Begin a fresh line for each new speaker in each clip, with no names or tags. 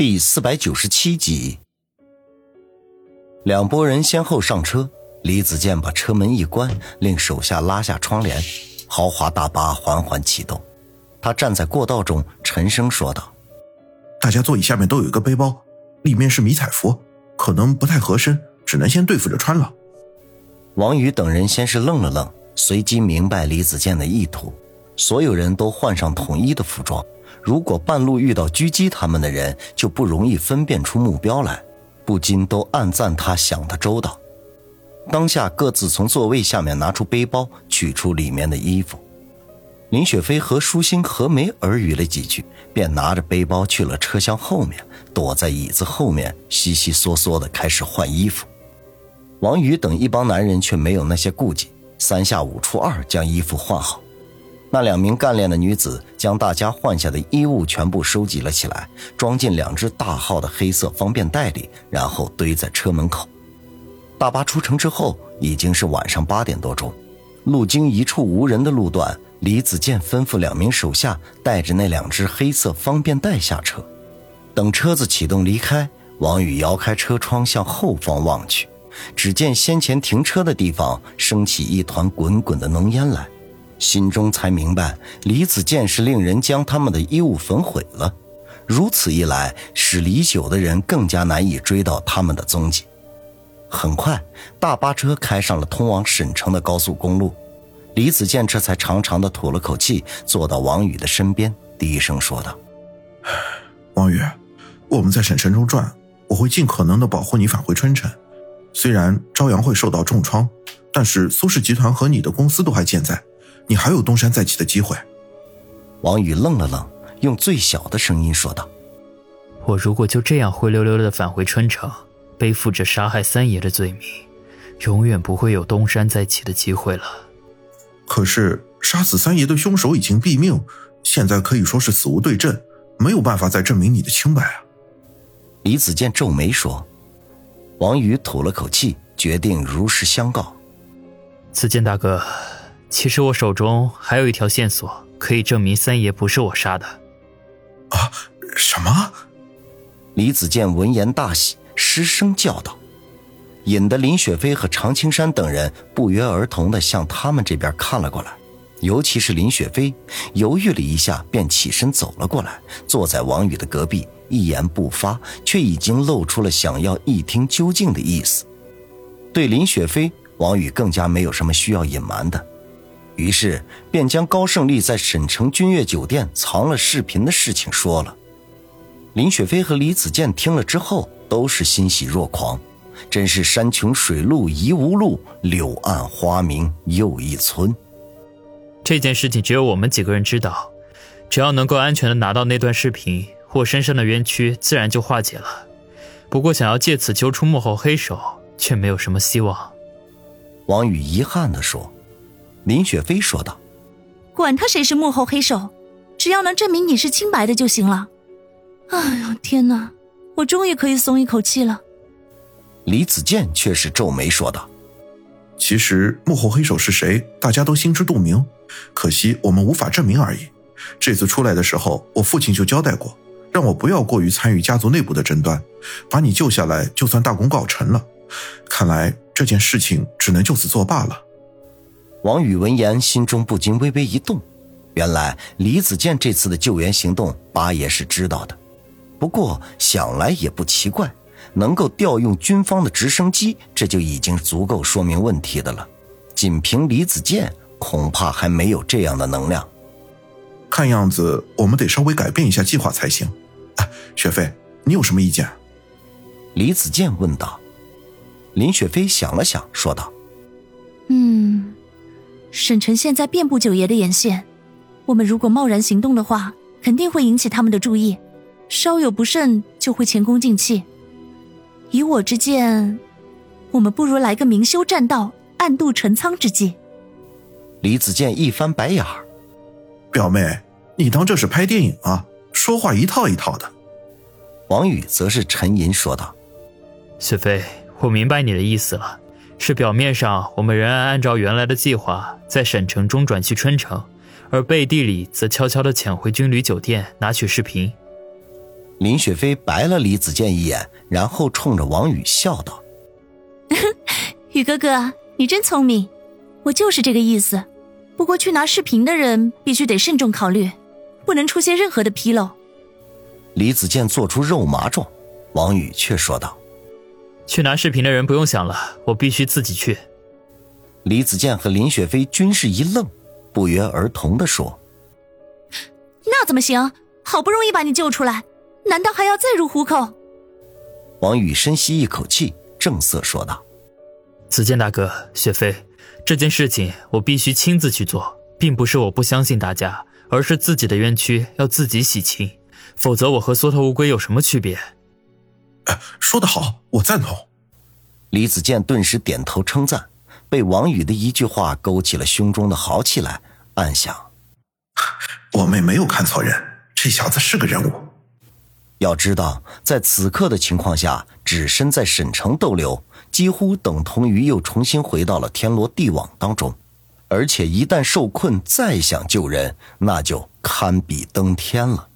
第四百九十七集，两拨人先后上车，李子健把车门一关，令手下拉下窗帘，豪华大巴缓缓启动。他站在过道中，沉声说道：“
大家座椅下面都有一个背包，里面是迷彩服，可能不太合身，只能先对付着穿了。”
王宇等人先是愣了愣，随即明白李子健的意图，所有人都换上统一的服装。如果半路遇到狙击他们的人，就不容易分辨出目标来，不禁都暗赞他想的周到。当下各自从座位下面拿出背包，取出里面的衣服。林雪飞和舒心、何梅耳语了几句，便拿着背包去了车厢后面，躲在椅子后面，悉悉嗦嗦的开始换衣服。王宇等一帮男人却没有那些顾忌，三下五除二将衣服换好。那两名干练的女子将大家换下的衣物全部收集了起来，装进两只大号的黑色方便袋里，然后堆在车门口。大巴出城之后，已经是晚上八点多钟。路经一处无人的路段，李子健吩咐两名手下带着那两只黑色方便袋下车。等车子启动离开，王宇摇开车窗向后方望去，只见先前停车的地方升起一团滚滚的浓烟来。心中才明白，李子健是令人将他们的衣物焚毁了。如此一来，使李九的人更加难以追到他们的踪迹。很快，大巴车开上了通往沈城的高速公路。李子健这才长长的吐了口气，坐到王宇的身边，低声说道：“
王宇，我们在沈城中转，我会尽可能的保护你返回春城。虽然朝阳会受到重创，但是苏氏集团和你的公司都还健在。”你还有东山再起的机会。
王宇愣了愣，用最小的声音说道：“
我如果就这样灰溜溜的返回春城，背负着杀害三爷的罪名，永远不会有东山再起的机会了。
可是杀死三爷的凶手已经毙命，现在可以说是死无对证，没有办法再证明你的清白啊。”
李子健皱眉说。王宇吐了口气，决定如实相告：“
子健大哥。”其实我手中还有一条线索，可以证明三爷不是我杀的。
啊，什么？
李子健闻言大喜，失声叫道，引得林雪飞和常青山等人不约而同的向他们这边看了过来。尤其是林雪飞，犹豫了一下，便起身走了过来，坐在王宇的隔壁，一言不发，却已经露出了想要一听究竟的意思。对林雪飞，王宇更加没有什么需要隐瞒的。于是便将高胜利在沈城君悦酒店藏了视频的事情说了。林雪飞和李子健听了之后都是欣喜若狂，真是山穷水路疑无路，柳暗花明又一村。
这件事情只有我们几个人知道，只要能够安全的拿到那段视频，我身上的冤屈自然就化解了。不过想要借此揪出幕后黑手，却没有什么希望。
王宇遗憾地说。林雪飞说道：“
管他谁是幕后黑手，只要能证明你是清白的就行了。”哎呦天哪，我终于可以松一口气了。
李子健却是皱眉说道：“
其实幕后黑手是谁，大家都心知肚明，可惜我们无法证明而已。这次出来的时候，我父亲就交代过，让我不要过于参与家族内部的争端，把你救下来就算大功告成了。看来这件事情只能就此作罢了。”
王宇闻言，心中不禁微微一动。原来李子健这次的救援行动，八爷是知道的。不过想来也不奇怪，能够调用军方的直升机，这就已经足够说明问题的了。仅凭李子健，恐怕还没有这样的能量。
看样子，我们得稍微改变一下计划才行。啊，雪飞，你有什么意见？
李子健问道。林雪飞想了想，说道：“
嗯。”沈城现在遍布九爷的眼线，我们如果贸然行动的话，肯定会引起他们的注意，稍有不慎就会前功尽弃。以我之见，我们不如来个明修栈道，暗度陈仓之计。
李子健一翻白眼儿：“
表妹，你当这是拍电影啊？说话一套一套的。”
王宇则是沉吟说道：“
雪飞，我明白你的意思了。”是表面上，我们仍然按照原来的计划，在沈城中转去春城，而背地里则悄悄地潜回军旅酒店拿取视频。
林雪飞白了李子健一眼，然后冲着王宇笑道：“
宇哥哥，你真聪明，我就是这个意思。不过去拿视频的人必须得慎重考虑，不能出现任何的纰漏。”
李子健做出肉麻状，王宇却说道：“
去拿视频的人不用想了，我必须自己去。”
李子健和林雪飞均是一愣，不约而同的说：“
那怎么行？好不容易把你救出来。”难道还要再入虎口？
王宇深吸一口气，正色说道：“
子健大哥，雪飞，这件事情我必须亲自去做，并不是我不相信大家，而是自己的冤屈要自己洗清，否则我和缩头乌龟有什么区别？”
哎，说得好，我赞同。
李子健顿时点头称赞，被王宇的一句话勾起了胸中的豪气来，暗想：
我妹没有看错人，这小子是个人物。
要知道，在此刻的情况下，只身在沈城逗留，几乎等同于又重新回到了天罗地网当中。而且一旦受困，再想救人，那就堪比登天了。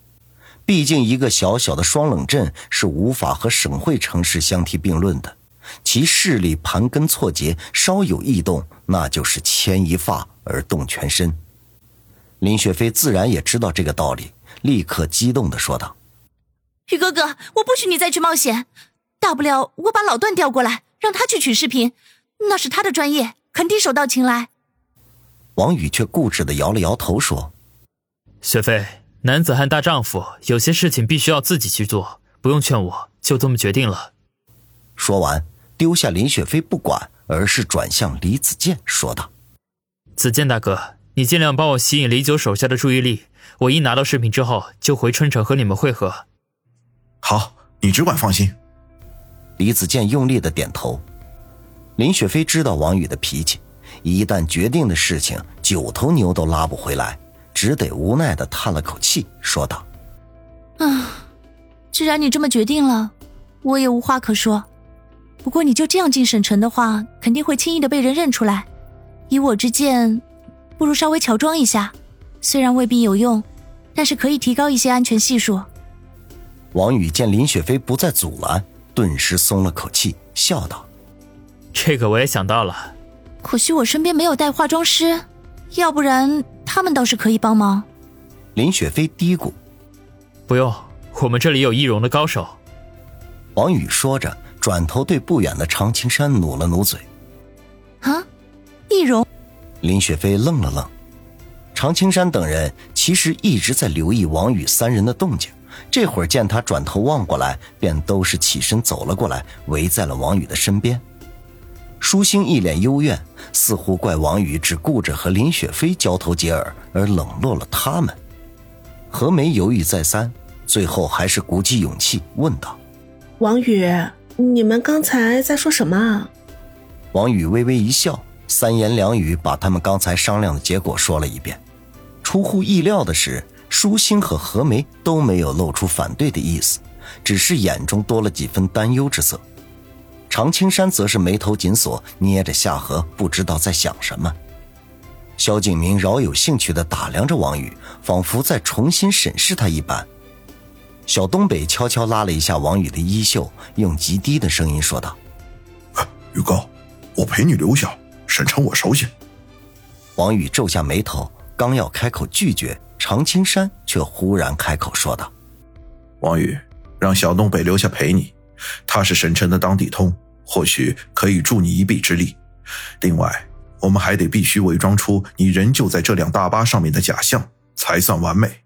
毕竟一个小小的双冷镇是无法和省会城市相提并论的，其势力盘根错节，稍有异动，那就是牵一发而动全身。林雪飞自然也知道这个道理，立刻激动地说道。
宇哥哥，我不许你再去冒险。大不了我把老段调过来，让他去取视频，那是他的专业，肯定手到擒来。
王宇却固执的摇了摇头，说：“
雪飞，男子汉大丈夫，有些事情必须要自己去做，不用劝我，就这么决定了。”
说完，丢下林雪飞不管，而是转向李子健说道：“
子健大哥，你尽量帮我吸引李九手下的注意力，我一拿到视频之后，就回春城和你们会合。”
好，你只管放心。
李子健用力的点头。林雪飞知道王宇的脾气，一旦决定的事情，九头牛都拉不回来，只得无奈的叹了口气，说道：“
啊，既然你这么决定了，我也无话可说。不过你就这样进省城的话，肯定会轻易的被人认出来。以我之见，不如稍微乔装一下，虽然未必有用，但是可以提高一些安全系数。”
王宇见林雪飞不再阻拦，顿时松了口气，笑道：“
这个我也想到了，
可惜我身边没有带化妆师，要不然他们倒是可以帮忙。”
林雪飞嘀咕：“
不用，我们这里有易容的高手。”
王宇说着，转头对不远的常青山努了努嘴：“
啊，易容。”
林雪飞愣了愣，常青山等人其实一直在留意王宇三人的动静。这会儿见他转头望过来，便都是起身走了过来，围在了王宇的身边。舒心一脸幽怨，似乎怪王宇只顾着和林雪飞交头接耳，而冷落了他们。何梅犹豫再三，最后还是鼓起勇气问道：“
王宇，你们刚才在说什么？”
王宇微微一笑，三言两语把他们刚才商量的结果说了一遍。出乎意料的是。舒心和何梅都没有露出反对的意思，只是眼中多了几分担忧之色。常青山则是眉头紧锁，捏着下颌，不知道在想什么。萧景明饶有兴趣地打量着王宇，仿佛在重新审视他一般。小东北悄悄拉了一下王宇的衣袖，用极低的声音说道：“
宇哥，我陪你留下，沈城我熟悉。”
王宇皱下眉头，刚要开口拒绝。常青山却忽然开口说道：“
王宇，让小东北留下陪你，他是沈城的当地通，或许可以助你一臂之力。另外，我们还得必须伪装出你仍旧在这辆大巴上面的假象，才算完美。”